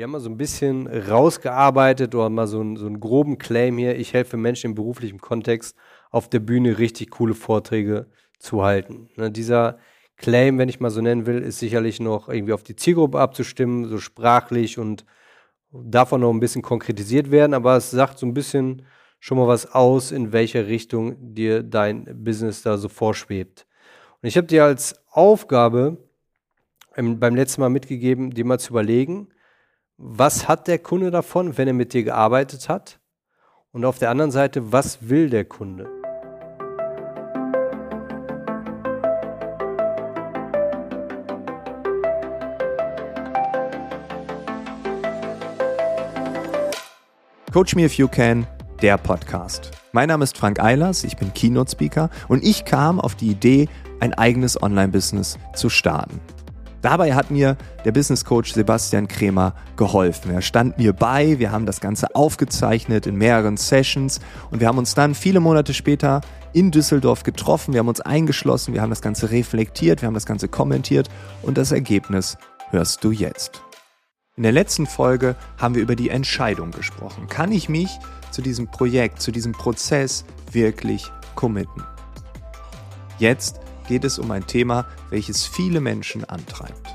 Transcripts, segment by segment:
Wir haben mal so ein bisschen rausgearbeitet oder mal so, ein, so einen groben Claim hier. Ich helfe Menschen im beruflichen Kontext auf der Bühne richtig coole Vorträge zu halten. Ne, dieser Claim, wenn ich mal so nennen will, ist sicherlich noch irgendwie auf die Zielgruppe abzustimmen, so sprachlich und davon noch ein bisschen konkretisiert werden, aber es sagt so ein bisschen schon mal was aus, in welcher Richtung dir dein Business da so vorschwebt. Und ich habe dir als Aufgabe beim letzten Mal mitgegeben, dir mal zu überlegen, was hat der Kunde davon, wenn er mit dir gearbeitet hat? Und auf der anderen Seite, was will der Kunde? Coach Me If You Can, der Podcast. Mein Name ist Frank Eilers, ich bin Keynote Speaker und ich kam auf die Idee, ein eigenes Online-Business zu starten. Dabei hat mir der Business Coach Sebastian Kremer geholfen. Er stand mir bei, wir haben das Ganze aufgezeichnet in mehreren Sessions und wir haben uns dann viele Monate später in Düsseldorf getroffen, wir haben uns eingeschlossen, wir haben das Ganze reflektiert, wir haben das Ganze kommentiert und das Ergebnis hörst du jetzt. In der letzten Folge haben wir über die Entscheidung gesprochen. Kann ich mich zu diesem Projekt, zu diesem Prozess wirklich committen? Jetzt geht es um ein Thema, welches viele Menschen antreibt.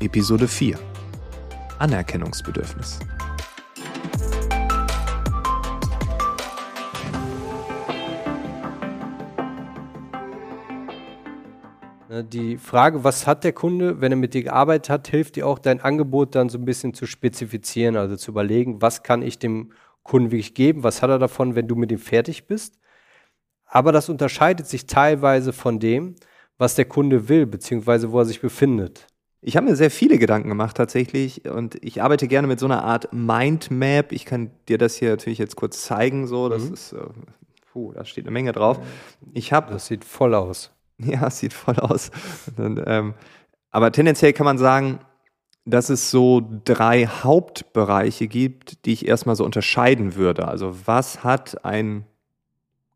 Episode 4. Anerkennungsbedürfnis. Ne, die Frage, was hat der Kunde, wenn er mit dir gearbeitet hat, hilft dir auch, dein Angebot dann so ein bisschen zu spezifizieren, also zu überlegen, was kann ich dem Kunden wirklich geben, was hat er davon, wenn du mit ihm fertig bist. Aber das unterscheidet sich teilweise von dem, was der Kunde will, beziehungsweise wo er sich befindet. Ich habe mir sehr viele Gedanken gemacht tatsächlich und ich arbeite gerne mit so einer Art Mindmap. Ich kann dir das hier natürlich jetzt kurz zeigen. So, das mhm. ist, äh, puh, da steht eine Menge drauf. Ich habe, das sieht voll aus. Ja, sieht voll aus. Und, ähm, aber tendenziell kann man sagen, dass es so drei Hauptbereiche gibt, die ich erstmal so unterscheiden würde. Also was hat ein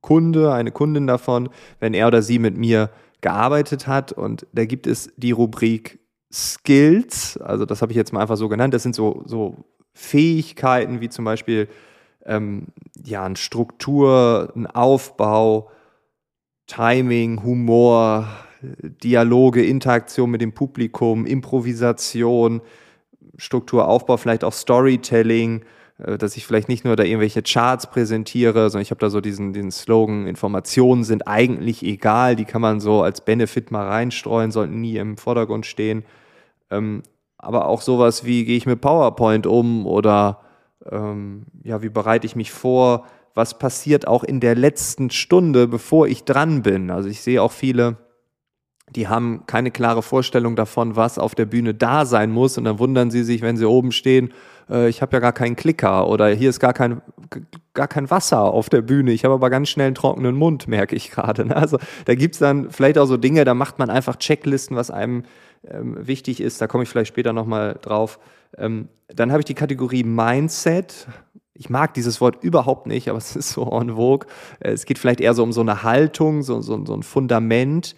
Kunde, eine Kundin davon, wenn er oder sie mit mir gearbeitet hat? Und da gibt es die Rubrik Skills, also das habe ich jetzt mal einfach so genannt. Das sind so, so Fähigkeiten wie zum Beispiel ähm, ja, eine Struktur, ein Aufbau, Timing, Humor, Dialoge, Interaktion mit dem Publikum, Improvisation, Strukturaufbau, vielleicht auch Storytelling, dass ich vielleicht nicht nur da irgendwelche Charts präsentiere, sondern ich habe da so diesen, diesen Slogan, Informationen sind eigentlich egal, die kann man so als Benefit mal reinstreuen, sollten nie im Vordergrund stehen. Ähm, aber auch sowas wie, gehe ich mit PowerPoint um oder ähm, ja, wie bereite ich mich vor, was passiert auch in der letzten Stunde, bevor ich dran bin. Also ich sehe auch viele, die haben keine klare Vorstellung davon, was auf der Bühne da sein muss. Und dann wundern sie sich, wenn sie oben stehen, äh, ich habe ja gar keinen Klicker oder hier ist gar kein, gar kein Wasser auf der Bühne. Ich habe aber ganz schnell einen trockenen Mund, merke ich gerade. Ne? Also da gibt es dann vielleicht auch so Dinge, da macht man einfach Checklisten, was einem ähm, wichtig ist. Da komme ich vielleicht später nochmal drauf. Ähm, dann habe ich die Kategorie Mindset ich mag dieses Wort überhaupt nicht, aber es ist so en vogue. Äh, es geht vielleicht eher so um so eine Haltung, so, so, so ein Fundament.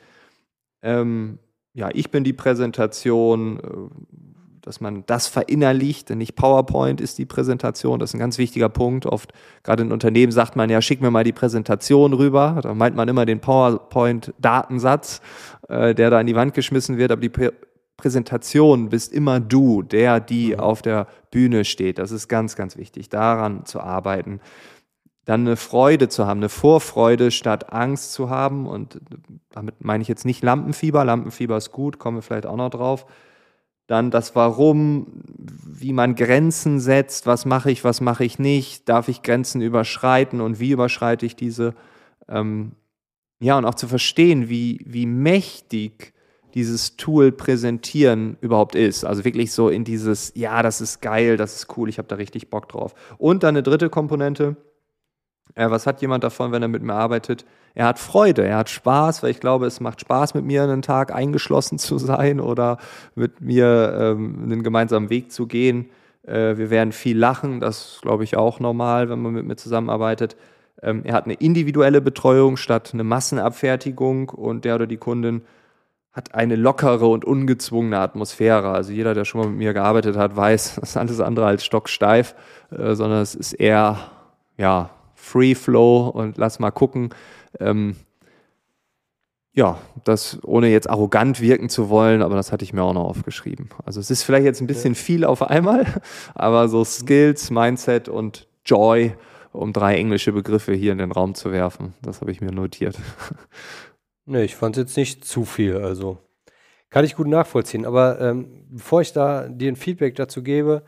Ähm, ja, ich bin die Präsentation, äh, dass man das verinnerlicht, denn nicht PowerPoint ist die Präsentation, das ist ein ganz wichtiger Punkt. Oft, gerade in Unternehmen sagt man ja, schick mir mal die Präsentation rüber. Da meint man immer den PowerPoint-Datensatz, äh, der da an die Wand geschmissen wird, aber die Präsentation bist immer du, der, die mhm. auf der Bühne steht. Das ist ganz, ganz wichtig, daran zu arbeiten. Dann eine Freude zu haben, eine Vorfreude statt Angst zu haben. Und damit meine ich jetzt nicht Lampenfieber. Lampenfieber ist gut, kommen wir vielleicht auch noch drauf. Dann das Warum, wie man Grenzen setzt, was mache ich, was mache ich nicht, darf ich Grenzen überschreiten und wie überschreite ich diese. Ähm, ja, und auch zu verstehen, wie, wie mächtig dieses Tool präsentieren überhaupt ist. Also wirklich so in dieses, ja, das ist geil, das ist cool, ich habe da richtig Bock drauf. Und dann eine dritte Komponente, äh, was hat jemand davon, wenn er mit mir arbeitet? Er hat Freude, er hat Spaß, weil ich glaube, es macht Spaß, mit mir einen Tag eingeschlossen zu sein oder mit mir ähm, einen gemeinsamen Weg zu gehen. Äh, wir werden viel lachen, das glaube ich, auch normal, wenn man mit mir zusammenarbeitet. Ähm, er hat eine individuelle Betreuung statt eine Massenabfertigung und der oder die Kundin hat eine lockere und ungezwungene Atmosphäre. Also jeder, der schon mal mit mir gearbeitet hat, weiß, das ist alles andere als stocksteif, äh, sondern es ist eher, ja, Free Flow und lass mal gucken. Ähm, ja, das ohne jetzt arrogant wirken zu wollen, aber das hatte ich mir auch noch aufgeschrieben. Also es ist vielleicht jetzt ein bisschen viel auf einmal, aber so Skills, Mindset und Joy, um drei englische Begriffe hier in den Raum zu werfen, das habe ich mir notiert. Nee, ich fand es jetzt nicht zu viel, also kann ich gut nachvollziehen. Aber ähm, bevor ich da dir ein Feedback dazu gebe,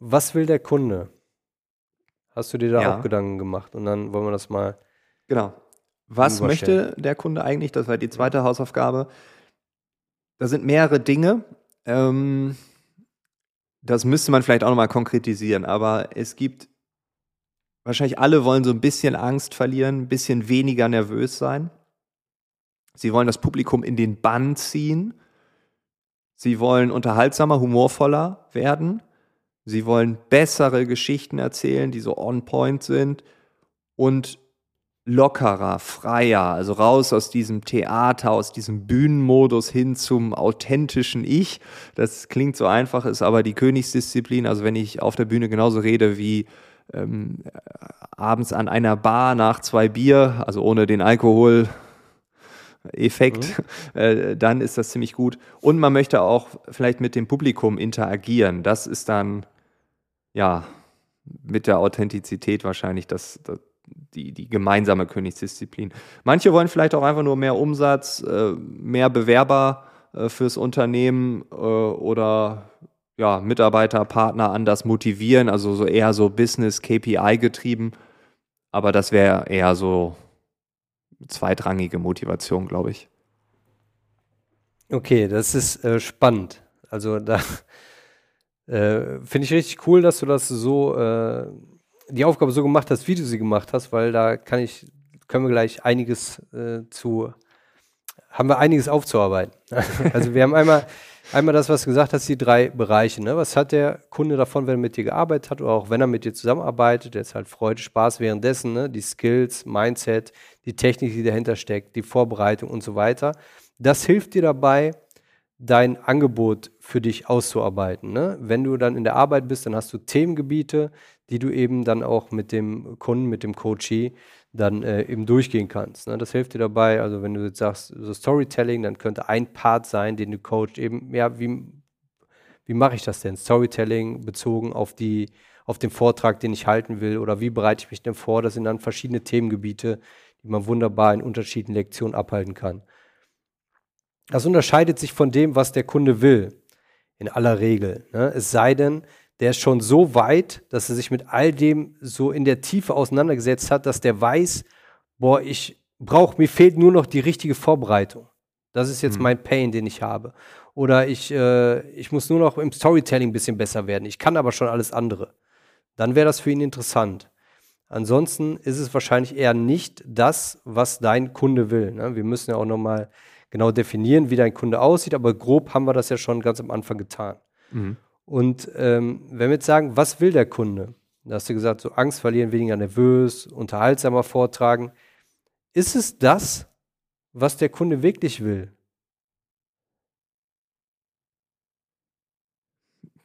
was will der Kunde? Hast du dir da Ja. auch Gedanken gemacht? Und dann wollen wir das mal. Genau. Was möchte der Kunde eigentlich? Das war die zweite Hausaufgabe. Da sind mehrere Dinge. Ähm, das müsste man vielleicht auch nochmal konkretisieren, aber es gibt wahrscheinlich alle wollen so ein bisschen Angst verlieren, ein bisschen weniger nervös sein. Sie wollen das Publikum in den Bann ziehen. Sie wollen unterhaltsamer, humorvoller werden. Sie wollen bessere Geschichten erzählen, die so on point sind und lockerer, freier, also raus aus diesem Theater, aus diesem Bühnenmodus hin zum authentischen Ich. Das klingt so einfach, ist aber die Königsdisziplin. Also wenn ich auf der Bühne genauso rede wie ähm, äh, abends an einer Bar nach zwei Bier, also ohne den Alkohol. Effekt, äh, dann ist das ziemlich gut. Und man möchte auch vielleicht mit dem Publikum interagieren. Das ist dann, ja, mit der Authentizität wahrscheinlich das, das, die, die gemeinsame Königsdisziplin. Manche wollen vielleicht auch einfach nur mehr Umsatz, äh, mehr Bewerber äh, fürs Unternehmen äh, oder ja, Mitarbeiter, Partner anders motivieren, also so eher so Business KPI getrieben. Aber das wäre eher so zweitrangige Motivation, glaube ich. Okay, das ist äh, spannend. Also da äh, finde ich richtig cool, dass du das so, äh, die Aufgabe so gemacht hast, wie du sie gemacht hast, weil da kann ich, können wir gleich einiges äh, zu, haben wir einiges aufzuarbeiten. also wir haben einmal, einmal das, was du gesagt hast, die drei Bereiche. Ne? Was hat der Kunde davon, wenn er mit dir gearbeitet hat oder auch wenn er mit dir zusammenarbeitet? Jetzt halt Freude, Spaß währenddessen, ne? die Skills, Mindset, die Technik, die dahinter steckt, die Vorbereitung und so weiter. Das hilft dir dabei, dein Angebot für dich auszuarbeiten. Ne? Wenn du dann in der Arbeit bist, dann hast du Themengebiete, die du eben dann auch mit dem Kunden, mit dem Coachee dann äh, eben durchgehen kannst. Ne? Das hilft dir dabei. Also wenn du jetzt sagst, so Storytelling, dann könnte ein Part sein, den du coachst, eben, ja, wie, wie mache ich das denn? Storytelling bezogen auf die, auf den Vortrag, den ich halten will, oder wie bereite ich mich denn vor? Das sind dann verschiedene Themengebiete, die man wunderbar in unterschiedlichen Lektionen abhalten kann. Das unterscheidet sich von dem, was der Kunde will, in aller Regel. Ne? Es sei denn, der ist schon so weit, dass er sich mit all dem so in der Tiefe auseinandergesetzt hat, dass der weiß, boah, ich brauche, mir fehlt nur noch die richtige Vorbereitung. Das ist jetzt Mhm. mein Pain, den ich habe. Oder ich, äh, ich muss nur noch im Storytelling ein bisschen besser werden. Ich kann aber schon alles andere. Dann wäre das für ihn interessant. Ansonsten ist es wahrscheinlich eher nicht das, was dein Kunde will. Ne? Wir müssen ja auch nochmal genau definieren, wie dein Kunde aussieht, aber grob haben wir das ja schon ganz am Anfang getan. Mhm. Und ähm, wenn wir jetzt sagen, was will der Kunde? Da hast du gesagt, so Angst verlieren, weniger nervös, unterhaltsamer vortragen. Ist es das, was der Kunde wirklich will?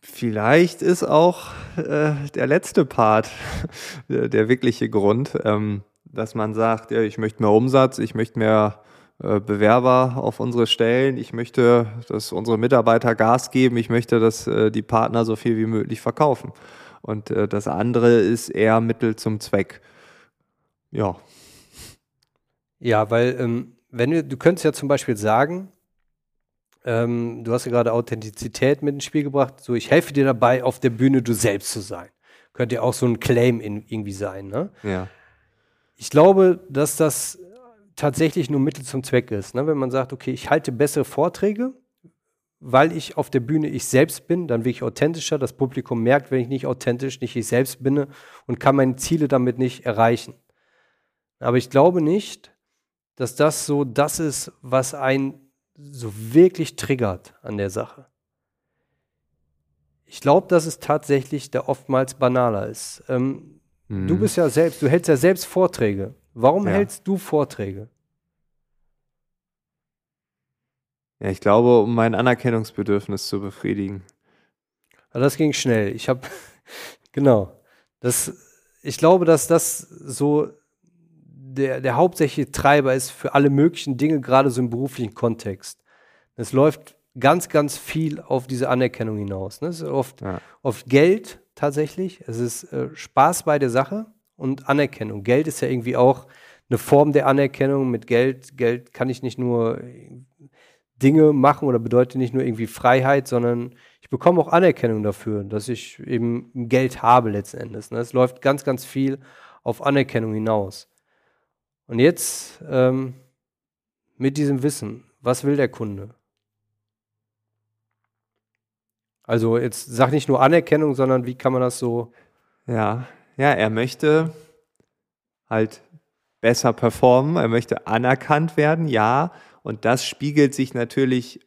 Vielleicht ist auch äh, der letzte Part der, der wirkliche Grund, ähm, dass man sagt, ja, ich möchte mehr Umsatz, ich möchte mehr Bewerber auf unsere Stellen, ich möchte, dass unsere Mitarbeiter Gas geben, ich möchte, dass äh, die Partner so viel wie möglich verkaufen. Und äh, das andere ist eher Mittel zum Zweck. Ja, Ja, weil ähm, wenn wir, du könntest ja zum Beispiel sagen, ähm, du hast ja gerade Authentizität mit ins Spiel gebracht, so ich helfe dir dabei, auf der Bühne du selbst zu sein. Könnte ja auch so ein Claim in, irgendwie sein, ne? ja. Ich glaube, dass das tatsächlich nur Mittel zum Zweck ist. Ne? Wenn man sagt, okay, ich halte bessere Vorträge, weil ich auf der Bühne ich selbst bin, dann bin ich authentischer. Das Publikum merkt, wenn ich nicht authentisch, nicht ich selbst bin und kann meine Ziele damit nicht erreichen. Aber ich glaube nicht, dass das so das ist, was einen so wirklich triggert an der Sache. Ich glaube, dass es tatsächlich der oftmals banaler ist. Ähm, Du bist ja selbst, du hältst ja selbst Vorträge. Warum Ja. hältst du Vorträge? Ja, ich glaube, um mein Anerkennungsbedürfnis zu befriedigen. Aber das ging schnell. Ich habe, genau. Das, ich glaube, dass das so der, der hauptsächliche Treiber ist für alle möglichen Dinge, gerade so im beruflichen Kontext. Es läuft ganz, ganz viel auf diese Anerkennung hinaus. Ne? Es ist oft, ja. oft Geld tatsächlich. Es ist äh, Spaß bei der Sache und Anerkennung. Geld ist ja irgendwie auch eine Form der Anerkennung. Mit Geld, Geld kann ich nicht nur Dinge machen oder bedeutet nicht nur irgendwie Freiheit, sondern ich bekomme auch Anerkennung dafür, dass ich eben Geld habe letzten Endes. Ne? Es läuft ganz, ganz viel auf Anerkennung hinaus. Und jetzt ähm, mit diesem Wissen, was will der Kunde? Also jetzt sag nicht nur Anerkennung, sondern wie kann man das so? Ja, ja, er möchte halt besser performen, er möchte anerkannt werden, ja, und das spiegelt sich natürlich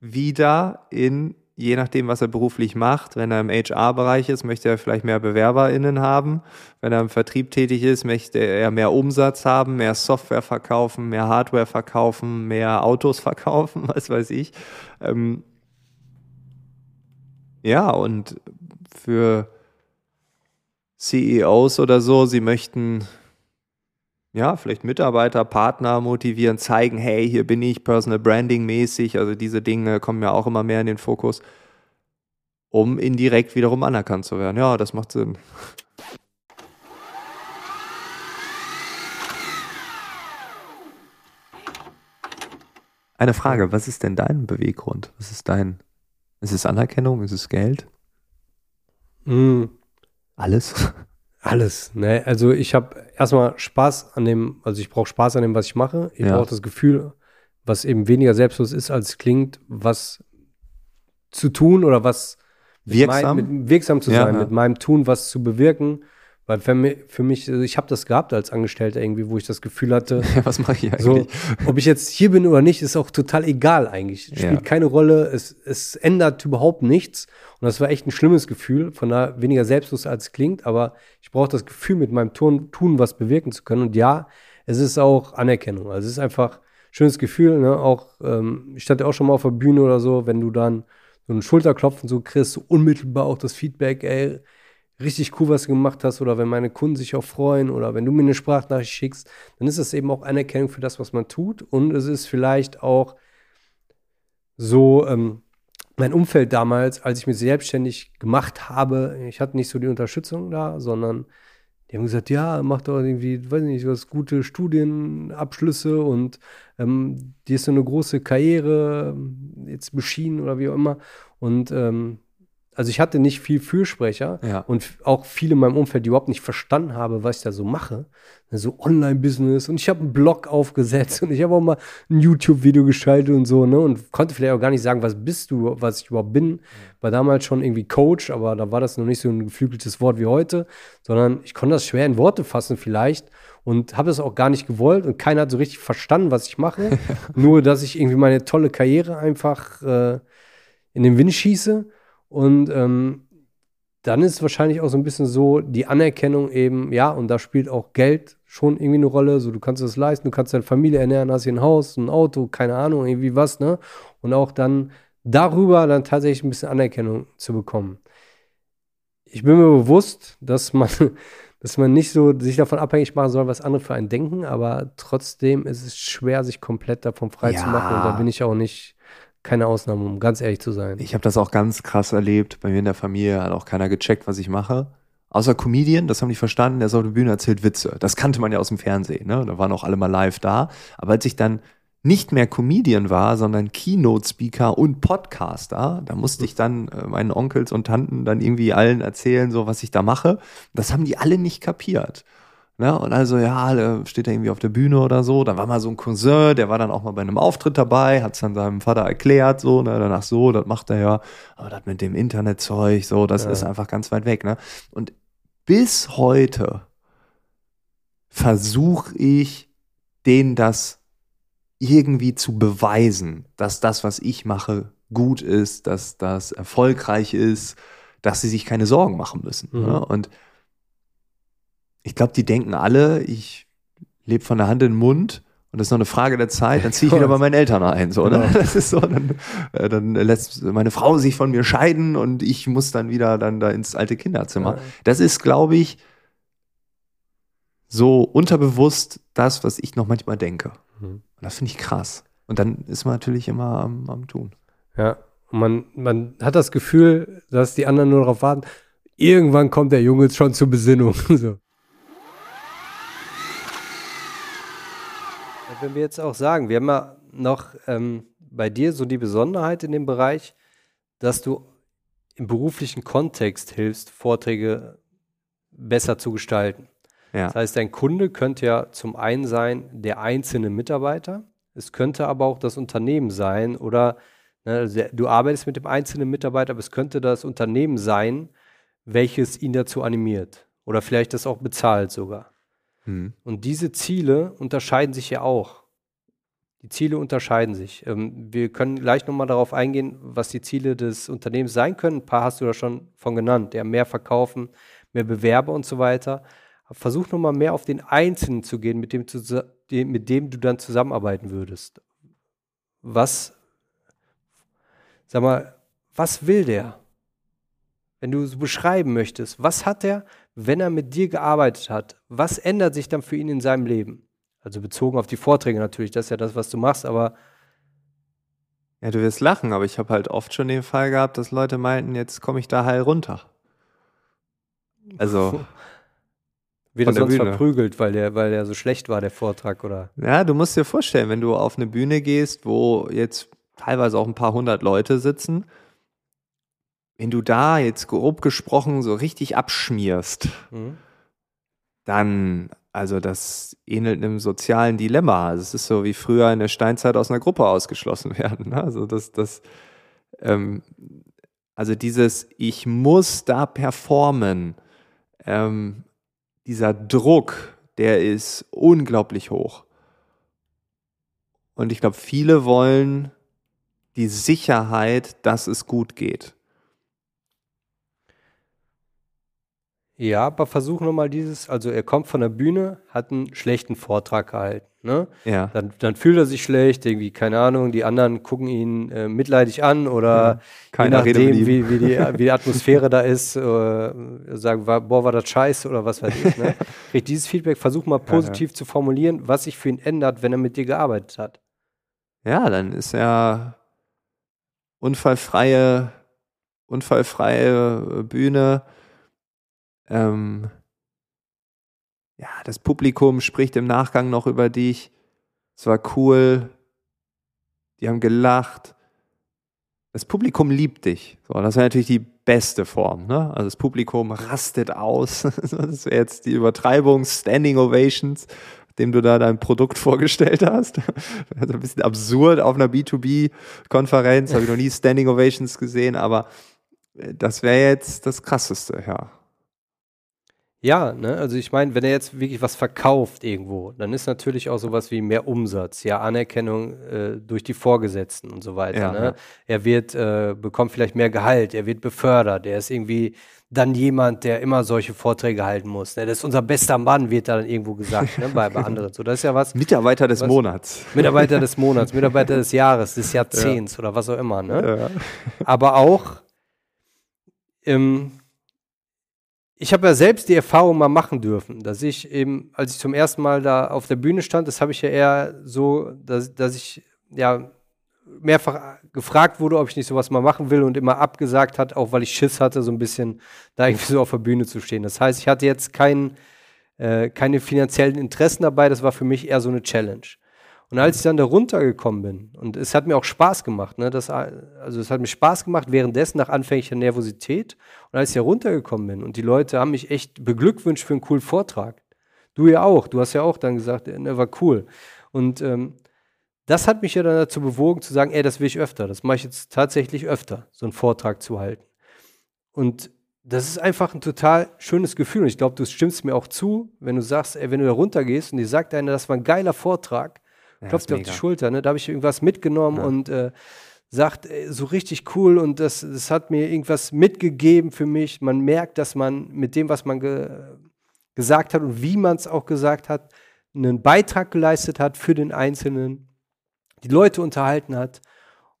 wieder in, je nachdem, was er beruflich macht. Wenn er im HR-Bereich ist, möchte er vielleicht mehr BewerberInnen haben. Wenn er im Vertrieb tätig ist, möchte er mehr Umsatz haben, mehr Software verkaufen, mehr Hardware verkaufen, mehr Autos verkaufen, was weiß ich. Ähm ja, und für CEOs oder so, sie möchten ja, vielleicht Mitarbeiter, Partner motivieren, zeigen, hey, hier bin ich, Personal Branding mäßig, also diese Dinge kommen ja auch immer mehr in den Fokus, um indirekt wiederum anerkannt zu werden. Ja, das macht Sinn. Eine Frage, was ist denn dein Beweggrund? Was ist dein, ist es Anerkennung, ist es Geld? Mm. Alles? Alles, ne? Also ich habe erstmal Spaß an dem, also ich brauche Spaß an dem, was ich mache. Ich ja. brauche das Gefühl, was eben weniger selbstlos ist, als es klingt, was zu tun oder was wirksam, mein, mit, wirksam zu sein, ja. mit meinem Tun was zu bewirken weil für mich, für mich also ich habe das gehabt als Angestellter irgendwie, wo ich das Gefühl hatte, ja, was mache ich eigentlich? So, ob ich jetzt hier bin oder nicht, ist auch total egal eigentlich. Spielt ja. keine Rolle, es, es ändert überhaupt nichts. Und das war echt ein schlimmes Gefühl, von da weniger selbstlos als es klingt, aber ich brauche das Gefühl, mit meinem Tun, Tun was bewirken zu können. Und ja, es ist auch Anerkennung. Also es ist einfach ein schönes Gefühl, ne? Auch, ähm, ich stand ja auch schon mal auf der Bühne oder so, wenn du dann so einen Schulterklopfen so kriegst, so unmittelbar auch das Feedback, ey, richtig cool, was du gemacht hast, oder wenn meine Kunden sich auch freuen, oder wenn du mir eine Sprachnachricht schickst, dann ist das eben auch Anerkennung für das, was man tut. Und es ist vielleicht auch so, ähm, mein Umfeld damals, als ich mich selbstständig gemacht habe, ich hatte nicht so die Unterstützung da, sondern die haben gesagt, ja, mach doch irgendwie, weiß nicht, was gute Studienabschlüsse und ähm, dir ist so eine große Karriere jetzt beschienen oder wie auch immer. Und ähm, also ich hatte nicht viel Fürsprecher ja. und auch viele in meinem Umfeld, die überhaupt nicht verstanden haben, was ich da so mache. So Online-Business und ich habe einen Blog aufgesetzt und ich habe auch mal ein YouTube-Video geschaltet und so, ne? Und konnte vielleicht auch gar nicht sagen, was bist du, was ich überhaupt bin. War damals schon irgendwie Coach, aber da war das noch nicht so ein geflügeltes Wort wie heute, sondern ich konnte das schwer in Worte fassen vielleicht und habe es auch gar nicht gewollt und keiner hat so richtig verstanden, was ich mache. Nur, dass ich irgendwie meine tolle Karriere einfach äh, in den Wind schieße und ähm, dann ist es wahrscheinlich auch so ein bisschen so die Anerkennung eben, ja, und da spielt auch Geld schon irgendwie eine Rolle. So, du kannst das leisten, du kannst deine Familie ernähren, hast hier ein Haus, ein Auto, keine Ahnung, irgendwie was, ne? Und auch dann darüber dann tatsächlich ein bisschen Anerkennung zu bekommen. Ich bin mir bewusst, dass man, dass man nicht so sich davon abhängig machen soll, was andere für einen denken, aber trotzdem ist es schwer, sich komplett davon frei ja. zu machen. Und da bin ich auch nicht keine Ausnahme, um ganz ehrlich zu sein. Ich habe das auch ganz krass erlebt. Bei mir in der Familie hat auch keiner gecheckt, was ich mache. Außer Comedian, das haben die verstanden, der ist auf der Bühne, erzählt Witze. Das kannte man ja aus dem Fernsehen, ne? Da waren auch alle mal live da. Aber als ich dann nicht mehr Comedian war, sondern Keynote-Speaker und Podcaster, da musste ich dann äh, meinen Onkels und Tanten dann irgendwie allen erzählen, so was ich da mache. Das haben die alle nicht kapiert. Ne? Und also, ja, steht da irgendwie auf der Bühne oder so. Da war mal so ein Cousin, der war dann auch mal bei einem Auftritt dabei, hat es dann seinem Vater erklärt, so, ne, danach so, das macht er ja. Aber das mit dem Internetzeug, so, das ja. ist einfach ganz weit weg, ne? Und bis heute versuche ich, denen das irgendwie zu beweisen, dass das, was ich mache, gut ist, dass das erfolgreich ist, dass sie sich keine Sorgen machen müssen. Ne? Mhm. Ne? Und ich glaube, die denken alle, ich lebe von der Hand in den Mund und das ist noch eine Frage der Zeit, dann ziehe ich wieder bei meinen Eltern ein. So, ne? Das ist so, dann, äh, dann lässt meine Frau sich von mir scheiden und ich muss dann wieder dann da ins alte Kinderzimmer. Ja. Das ist, glaube ich, so unterbewusst das, was ich noch manchmal denke. Mhm. Und das finde ich krass. Und dann ist man natürlich immer am, am Tun. Ja, man, man hat das Gefühl, dass die anderen nur darauf warten, irgendwann kommt der Junge schon zur Besinnung. so. Wenn wir jetzt auch sagen, wir haben ja noch ähm, bei dir so die Besonderheit in dem Bereich, dass du im beruflichen Kontext hilfst, Vorträge besser zu gestalten. Ja. Das heißt, dein Kunde könnte ja zum einen sein der einzelne Mitarbeiter, es könnte aber auch das Unternehmen sein oder ne, also du arbeitest mit dem einzelnen Mitarbeiter, aber es könnte das Unternehmen sein, welches ihn dazu animiert oder vielleicht das auch bezahlt sogar. Mhm. Und diese Ziele unterscheiden sich ja auch. Die Ziele unterscheiden sich. Ähm, wir können gleich nochmal darauf eingehen, was die Ziele des Unternehmens sein können. Ein paar hast du da schon von genannt. Ja, mehr verkaufen, mehr Bewerber und so weiter. Versuch nochmal mehr auf den Einzelnen zu gehen, mit dem, mit dem du dann zusammenarbeiten würdest. Was, sag mal, was will der? Wenn du so beschreiben möchtest, was hat er, wenn er mit dir gearbeitet hat, was ändert sich dann für ihn in seinem Leben? Also bezogen auf die Vorträge natürlich, das ist ja das, was du machst, aber. Ja, du wirst lachen, aber ich habe halt oft schon den Fall gehabt, dass Leute meinten, jetzt komme ich da heil runter. Also. Wird er sonst Bühne. verprügelt, weil der, weil der so schlecht war, der Vortrag, oder? Ja, du musst dir vorstellen, wenn du auf eine Bühne gehst, wo jetzt teilweise auch ein paar hundert Leute sitzen, wenn du da jetzt grob gesprochen so richtig abschmierst, mhm. dann, also das ähnelt einem sozialen Dilemma. Also es ist so wie früher in der Steinzeit aus einer Gruppe ausgeschlossen werden. Ne? Also das, das, ähm, also dieses Ich muss da performen, ähm, dieser Druck, der ist unglaublich hoch. Und ich glaube, viele wollen die Sicherheit, dass es gut geht. Ja, aber versuch nochmal dieses, also er kommt von der Bühne, hat einen schlechten Vortrag gehalten. Ne? Ja. Dann, dann fühlt er sich schlecht, irgendwie, keine Ahnung, die anderen gucken ihn äh, mitleidig an oder ja, je nachdem, wie, wie, die, wie die Atmosphäre da ist, äh, sagen, boah, war das scheiße oder was weiß ich. Ne? Kriegt dieses Feedback, versuch mal positiv ja, ja. zu formulieren, was sich für ihn ändert, wenn er mit dir gearbeitet hat. Ja, dann ist er unfallfreie, unfallfreie Bühne ähm, ja, das Publikum spricht im Nachgang noch über dich. Es war cool. Die haben gelacht. Das Publikum liebt dich. So, das wäre natürlich die beste Form. Ne? Also das Publikum rastet aus. das wäre jetzt die Übertreibung, Standing Ovations, dem du da dein Produkt vorgestellt hast. Also ein bisschen absurd auf einer B2B-Konferenz. Habe ich noch nie Standing Ovations gesehen, aber äh, das wäre jetzt das Krasseste, ja. Ja, ne? Also ich meine, wenn er jetzt wirklich was verkauft irgendwo, dann ist natürlich auch sowas wie mehr Umsatz, ja, Anerkennung äh, durch die Vorgesetzten und so weiter. Ja, ne? Ja. Er wird, äh, bekommt vielleicht mehr Gehalt, er wird befördert, er ist irgendwie dann jemand, der immer solche Vorträge halten muss. Ne? Das ist unser bester Mann, wird da dann irgendwo gesagt, ne? bei, bei anderen. So, das ist ja was. Mitarbeiter des was, Monats. Mitarbeiter des Monats, Mitarbeiter des Jahres, des Jahrzehnts ja. oder was auch immer. Ne? Aber auch ähm, ich habe ja selbst die Erfahrung mal machen dürfen, dass ich eben, als ich zum ersten Mal da auf der Bühne stand, das habe ich ja eher so, dass, dass ich ja mehrfach gefragt wurde, ob ich nicht sowas mal machen will und immer abgesagt hat, auch weil ich Schiss hatte, so ein bisschen da irgendwie so auf der Bühne zu stehen. Das heißt, ich hatte jetzt kein, äh, keine finanziellen Interessen dabei, das war für mich eher so eine Challenge. Und als ich dann da runtergekommen bin, und es hat mir auch Spaß gemacht, ne, das, also es hat mir Spaß gemacht währenddessen nach anfänglicher Nervosität. Und als ich da runtergekommen bin und die Leute haben mich echt beglückwünscht für einen coolen Vortrag. Du ja auch, du hast ja auch dann gesagt, ne, war cool. Und ähm, das hat mich ja dann dazu bewogen zu sagen, ey, das will ich öfter, das mache ich jetzt tatsächlich öfter, so einen Vortrag zu halten. Und das ist einfach ein total schönes Gefühl. Und ich glaube, du stimmst mir auch zu, wenn du sagst, ey, wenn du da runtergehst und dir sagt einer, das war ein geiler Vortrag, ja, klopft dir auf die Schulter. Ne? Da habe ich irgendwas mitgenommen ja. und äh, sagt, ey, so richtig cool und das, das hat mir irgendwas mitgegeben für mich. Man merkt, dass man mit dem, was man ge gesagt hat und wie man es auch gesagt hat, einen Beitrag geleistet hat für den Einzelnen, die Leute unterhalten hat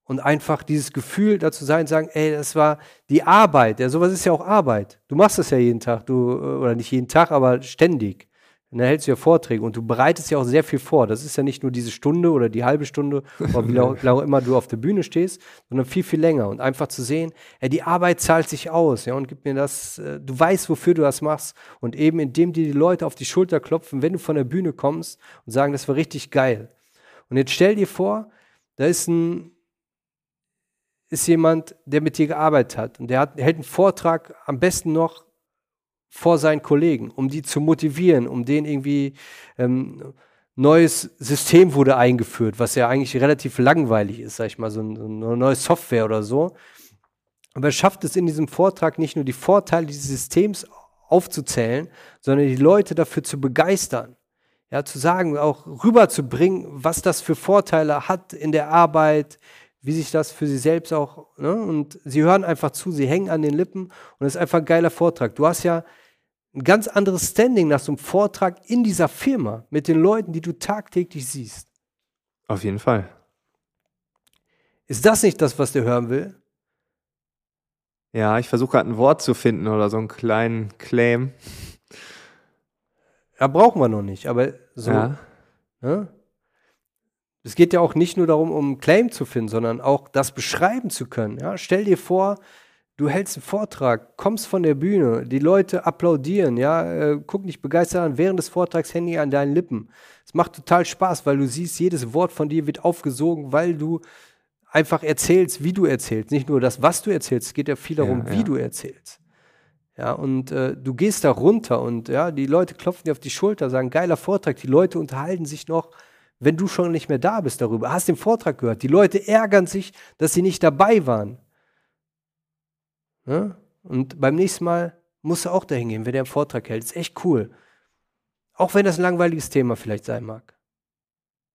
und einfach dieses Gefühl dazu sein, sagen, ey, das war die Arbeit. Ja, sowas ist ja auch Arbeit. Du machst das ja jeden Tag, du, oder nicht jeden Tag, aber ständig. Und dann hältst du ja Vorträge und du bereitest ja auch sehr viel vor. Das ist ja nicht nur diese Stunde oder die halbe Stunde oder wie lange immer du auf der Bühne stehst, sondern viel, viel länger. Und einfach zu sehen, ey, die Arbeit zahlt sich aus, ja, und gib mir das, äh, du weißt, wofür du das machst. Und eben indem dir die Leute auf die Schulter klopfen, wenn du von der Bühne kommst und sagen, das war richtig geil. Und jetzt stell dir vor, da ist ein, ist jemand, der mit dir gearbeitet hat und der hat, hält einen Vortrag am besten noch vor seinen Kollegen, um die zu motivieren, um denen irgendwie ähm, neues System wurde eingeführt, was ja eigentlich relativ langweilig ist, sag ich mal, so, ein, so eine neue Software oder so. Aber er schafft es in diesem Vortrag nicht nur die Vorteile dieses Systems aufzuzählen, sondern die Leute dafür zu begeistern. Ja, zu sagen, auch rüberzubringen, was das für Vorteile hat in der Arbeit, wie sich das für sie selbst auch, ne? und sie hören einfach zu, sie hängen an den Lippen und es ist einfach ein geiler Vortrag. Du hast ja ein ganz anderes Standing nach so einem Vortrag in dieser Firma mit den Leuten, die du tagtäglich siehst. Auf jeden Fall. Ist das nicht das, was der hören will? Ja, ich versuche gerade ein Wort zu finden oder so einen kleinen Claim. Ja, brauchen wir noch nicht, aber so. Ja. Ne? Es geht ja auch nicht nur darum, um Claim zu finden, sondern auch das beschreiben zu können. Ja? Stell dir vor, du hältst einen Vortrag, kommst von der Bühne, die Leute applaudieren, ja, äh, guck nicht begeistert an, während des Vortrags Handy an deinen Lippen. Es macht total Spaß, weil du siehst, jedes Wort von dir wird aufgesogen, weil du einfach erzählst, wie du erzählst. Nicht nur das, was du erzählst, es geht ja viel darum, ja, ja. wie du erzählst. Ja, und äh, du gehst da runter und ja, die Leute klopfen dir auf die Schulter, sagen, geiler Vortrag, die Leute unterhalten sich noch wenn du schon nicht mehr da bist darüber. Hast den Vortrag gehört. Die Leute ärgern sich, dass sie nicht dabei waren. Ja? Und beim nächsten Mal musst du auch dahin gehen, wenn der einen Vortrag hält. Ist echt cool. Auch wenn das ein langweiliges Thema vielleicht sein mag.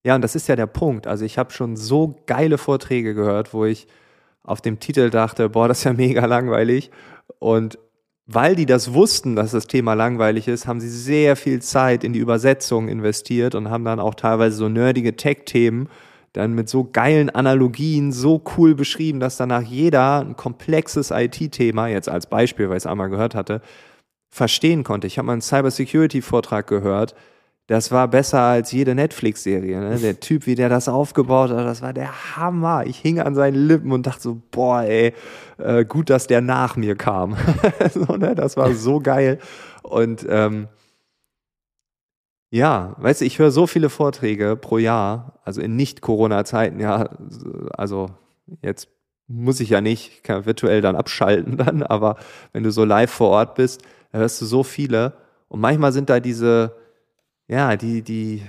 Ja, und das ist ja der Punkt. Also ich habe schon so geile Vorträge gehört, wo ich auf dem Titel dachte, boah, das ist ja mega langweilig. Und weil die das wussten, dass das Thema langweilig ist, haben sie sehr viel Zeit in die Übersetzung investiert und haben dann auch teilweise so nerdige Tech-Themen dann mit so geilen Analogien so cool beschrieben, dass danach jeder ein komplexes IT-Thema, jetzt als Beispiel, weil ich es einmal gehört hatte, verstehen konnte. Ich habe mal einen Cybersecurity-Vortrag gehört, das war besser als jede Netflix-Serie. Ne? Der Typ, wie der das aufgebaut hat, das war der Hammer. Ich hing an seinen Lippen und dachte so, boah, ey, äh, gut, dass der nach mir kam. so, ne? Das war so geil. Und ähm, ja, weißt du, ich höre so viele Vorträge pro Jahr, also in Nicht-Corona-Zeiten, ja, also jetzt muss ich ja nicht, ich kann virtuell dann abschalten dann, aber wenn du so live vor Ort bist, hörst du so viele und manchmal sind da diese ja, die, die,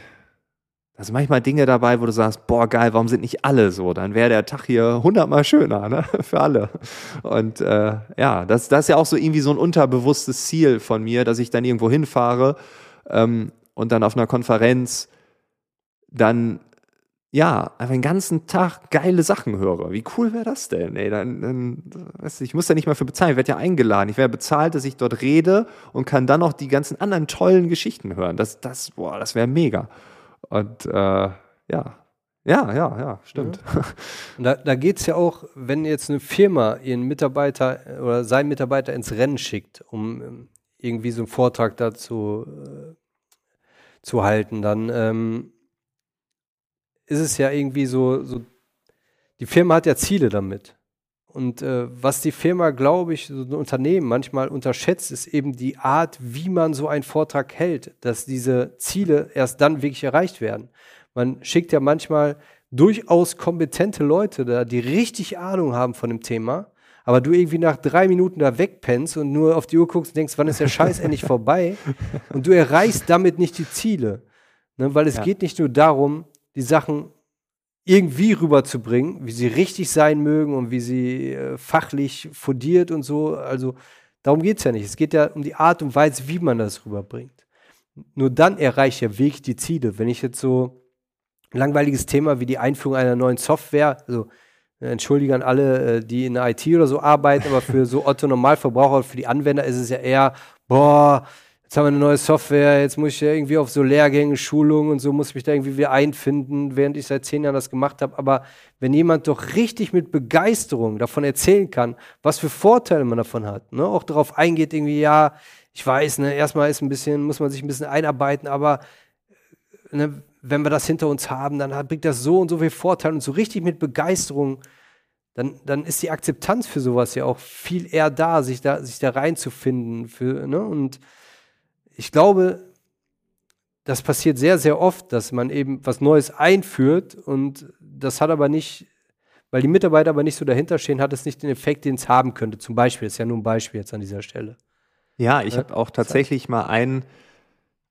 sind manchmal Dinge dabei, wo du sagst, boah, geil, warum sind nicht alle so? Dann wäre der Tag hier hundertmal schöner, ne? Für alle. Und äh, ja, das, das ist ja auch so irgendwie so ein unterbewusstes Ziel von mir, dass ich dann irgendwo hinfahre ähm, und dann auf einer Konferenz dann ja, einfach den ganzen Tag geile Sachen höre. Wie cool wäre das denn? Ey, dann, dann, weißt du, ich muss da nicht mal für bezahlen. Ich werde ja eingeladen. Ich werde bezahlt, dass ich dort rede und kann dann noch die ganzen anderen tollen Geschichten hören. Das, das, boah, das wäre mega. Und äh, ja, ja, ja, ja, stimmt. Ja. Und da, da geht es ja auch, wenn jetzt eine Firma ihren Mitarbeiter oder seinen Mitarbeiter ins Rennen schickt, um ähm, irgendwie so einen Vortrag dazu äh, zu halten, dann ähm, ist es ja irgendwie so, so die Firma hat ja Ziele damit. Und äh, was die Firma, glaube ich, so ein Unternehmen manchmal unterschätzt, ist eben die Art, wie man so einen Vortrag hält, dass diese Ziele erst dann wirklich erreicht werden. Man schickt ja manchmal durchaus kompetente Leute da, die richtig Ahnung haben von dem Thema, aber du irgendwie nach drei Minuten da wegpennst und nur auf die Uhr guckst und denkst, wann ist der Scheiß endlich vorbei? Und du erreichst damit nicht die Ziele. Ne? Weil es ja. geht nicht nur darum, die Sachen irgendwie rüberzubringen, wie sie richtig sein mögen und wie sie äh, fachlich fundiert und so. Also darum geht es ja nicht. Es geht ja um die Art und Weise, wie man das rüberbringt. Nur dann erreicht ja wirklich die Ziele. Wenn ich jetzt so ein langweiliges Thema wie die Einführung einer neuen Software, also äh, entschuldige an alle, äh, die in der IT oder so arbeiten, aber für so Otto Normalverbraucher, für die Anwender ist es ja eher, boah, jetzt haben wir eine neue Software, jetzt muss ich ja irgendwie auf so Lehrgänge, Schulungen und so muss ich mich da irgendwie wieder einfinden, während ich seit zehn Jahren das gemacht habe. Aber wenn jemand doch richtig mit Begeisterung davon erzählen kann, was für Vorteile man davon hat, ne? auch darauf eingeht, irgendwie, ja, ich weiß, ne, erstmal ist ein bisschen, muss man sich ein bisschen einarbeiten, aber ne, wenn wir das hinter uns haben, dann bringt das so und so viel Vorteile und so richtig mit Begeisterung, dann, dann ist die Akzeptanz für sowas ja auch viel eher da, sich da, sich da reinzufinden. Für, ne? Und ich glaube, das passiert sehr, sehr oft, dass man eben was Neues einführt und das hat aber nicht, weil die Mitarbeiter aber nicht so dahinter stehen, hat es nicht den Effekt, den es haben könnte. Zum Beispiel, das ist ja nur ein Beispiel jetzt an dieser Stelle. Ja, ich ja? habe auch tatsächlich mal einen,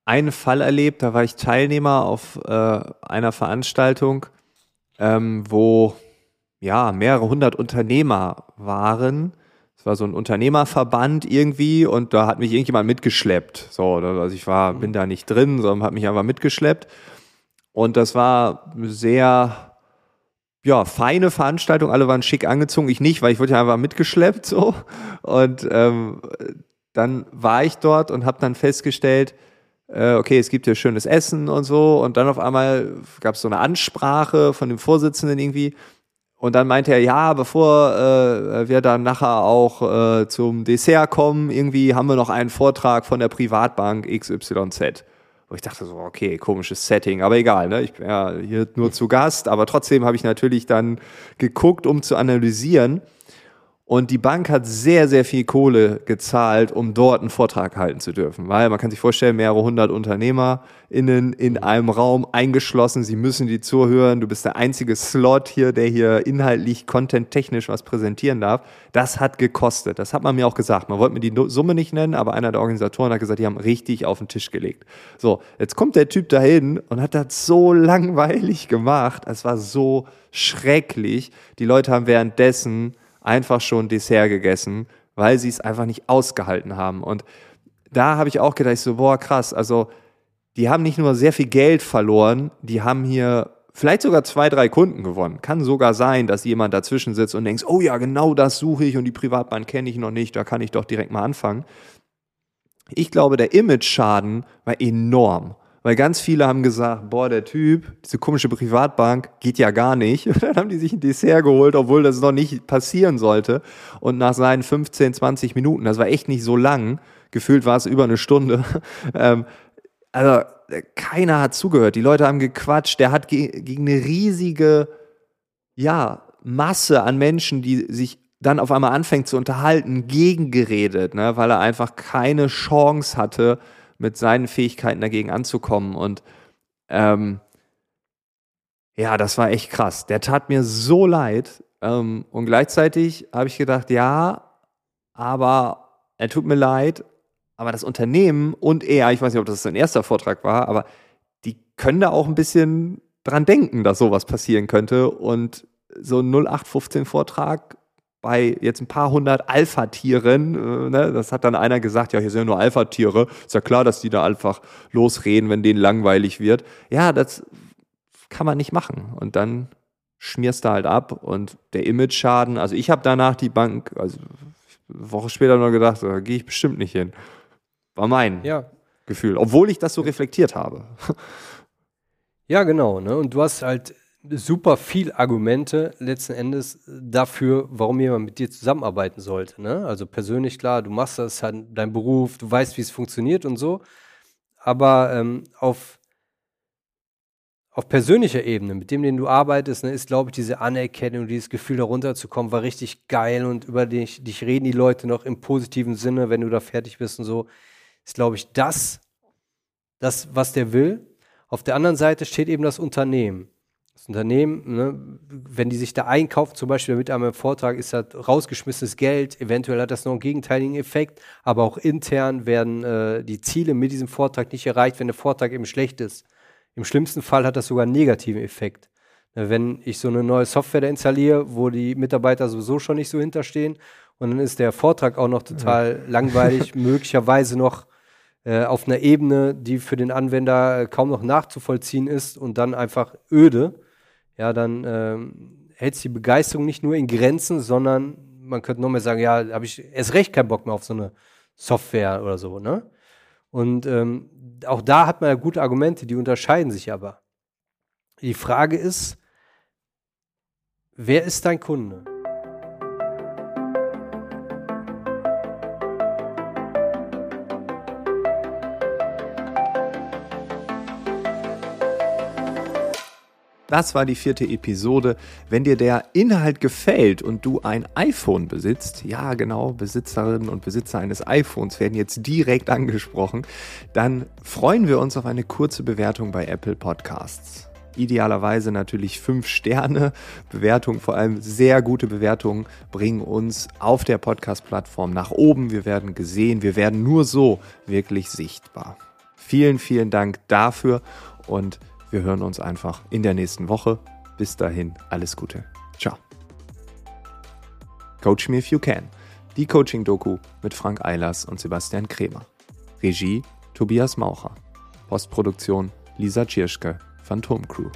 einen Fall erlebt, da war ich Teilnehmer auf äh, einer Veranstaltung, ähm, wo ja mehrere hundert Unternehmer waren es war so ein Unternehmerverband irgendwie und da hat mich irgendjemand mitgeschleppt. So, also ich war, bin da nicht drin, sondern hat mich einfach mitgeschleppt. Und das war sehr, ja, feine Veranstaltung. Alle waren schick angezogen. Ich nicht, weil ich wurde ja einfach mitgeschleppt so. Und ähm, dann war ich dort und habe dann festgestellt, äh, okay, es gibt hier schönes Essen und so. Und dann auf einmal gab es so eine Ansprache von dem Vorsitzenden irgendwie. Und dann meinte er, ja, bevor äh, wir dann nachher auch äh, zum Dessert kommen, irgendwie haben wir noch einen Vortrag von der Privatbank XYZ. Wo ich dachte so, okay, komisches Setting, aber egal, ne? ich bin ja hier nur zu Gast, aber trotzdem habe ich natürlich dann geguckt, um zu analysieren. Und die Bank hat sehr, sehr viel Kohle gezahlt, um dort einen Vortrag halten zu dürfen. Weil man kann sich vorstellen, mehrere hundert UnternehmerInnen in einem Raum eingeschlossen. Sie müssen die zuhören. Du bist der einzige Slot hier, der hier inhaltlich, content-technisch was präsentieren darf. Das hat gekostet. Das hat man mir auch gesagt. Man wollte mir die Summe nicht nennen, aber einer der Organisatoren hat gesagt, die haben richtig auf den Tisch gelegt. So, jetzt kommt der Typ dahin und hat das so langweilig gemacht. Es war so schrecklich. Die Leute haben währenddessen einfach schon Dessert gegessen, weil sie es einfach nicht ausgehalten haben. Und da habe ich auch gedacht, so, boah, krass, also die haben nicht nur sehr viel Geld verloren, die haben hier vielleicht sogar zwei, drei Kunden gewonnen. Kann sogar sein, dass jemand dazwischen sitzt und denkt, oh ja, genau das suche ich und die Privatbahn kenne ich noch nicht, da kann ich doch direkt mal anfangen. Ich glaube, der Image-Schaden war enorm. Weil ganz viele haben gesagt, boah, der Typ, diese komische Privatbank, geht ja gar nicht. Und dann haben die sich ein Dessert geholt, obwohl das noch nicht passieren sollte. Und nach seinen 15, 20 Minuten, das war echt nicht so lang, gefühlt war es über eine Stunde, ähm, also keiner hat zugehört. Die Leute haben gequatscht. Der hat ge gegen eine riesige, ja, Masse an Menschen, die sich dann auf einmal anfängt zu unterhalten, gegengeredet, ne, weil er einfach keine Chance hatte, mit seinen Fähigkeiten dagegen anzukommen. Und ähm, ja, das war echt krass. Der tat mir so leid. Ähm, und gleichzeitig habe ich gedacht, ja, aber er tut mir leid, aber das Unternehmen und er, ich weiß nicht, ob das sein erster Vortrag war, aber die können da auch ein bisschen dran denken, dass sowas passieren könnte. Und so ein 0815-Vortrag bei jetzt ein paar hundert Alpha-Tieren, äh, ne, das hat dann einer gesagt, ja, hier sind ja nur Alpha-Tiere, ist ja klar, dass die da einfach losreden, wenn denen langweilig wird. Ja, das kann man nicht machen. Und dann schmierst du halt ab und der Image-Schaden, also ich habe danach die Bank, also eine Woche später noch gedacht, da gehe ich bestimmt nicht hin. War mein ja. Gefühl, obwohl ich das so reflektiert habe. Ja, genau. Ne? Und du hast halt super viel Argumente letzten Endes dafür, warum jemand mit dir zusammenarbeiten sollte. Ne? Also persönlich klar, du machst das, halt dein Beruf, du weißt, wie es funktioniert und so. Aber ähm, auf, auf persönlicher Ebene, mit dem, den du arbeitest, ne, ist, glaube ich, diese Anerkennung, dieses Gefühl, da runterzukommen, war richtig geil und über dich, dich reden die Leute noch im positiven Sinne, wenn du da fertig bist und so. Ist, glaube ich, das, das, was der will. Auf der anderen Seite steht eben das Unternehmen das Unternehmen, ne, wenn die sich da einkaufen, zum Beispiel mit einem Vortrag, ist das rausgeschmissenes Geld, eventuell hat das noch einen gegenteiligen Effekt, aber auch intern werden äh, die Ziele mit diesem Vortrag nicht erreicht, wenn der Vortrag eben schlecht ist. Im schlimmsten Fall hat das sogar einen negativen Effekt. Ne, wenn ich so eine neue Software da installiere, wo die Mitarbeiter sowieso schon nicht so hinterstehen und dann ist der Vortrag auch noch total ja. langweilig, möglicherweise noch äh, auf einer Ebene, die für den Anwender äh, kaum noch nachzuvollziehen ist und dann einfach öde, ja, dann ähm, hält die Begeisterung nicht nur in Grenzen, sondern man könnte noch mehr sagen, ja, habe ich erst recht keinen Bock mehr auf so eine Software oder so, ne? Und ähm, auch da hat man ja gute Argumente, die unterscheiden sich aber. Die Frage ist, wer ist dein Kunde? Das war die vierte Episode. Wenn dir der Inhalt gefällt und du ein iPhone besitzt, ja genau, Besitzerinnen und Besitzer eines iPhones werden jetzt direkt angesprochen, dann freuen wir uns auf eine kurze Bewertung bei Apple Podcasts. Idealerweise natürlich fünf Sterne Bewertung, vor allem sehr gute Bewertungen bringen uns auf der Podcast-Plattform nach oben. Wir werden gesehen, wir werden nur so wirklich sichtbar. Vielen, vielen Dank dafür und wir hören uns einfach in der nächsten Woche. Bis dahin, alles Gute. Ciao. Coach Me If You Can. Die Coaching-Doku mit Frank Eilers und Sebastian Kremer. Regie Tobias Maucher. Postproduktion Lisa Tschirschke, Phantom Crew.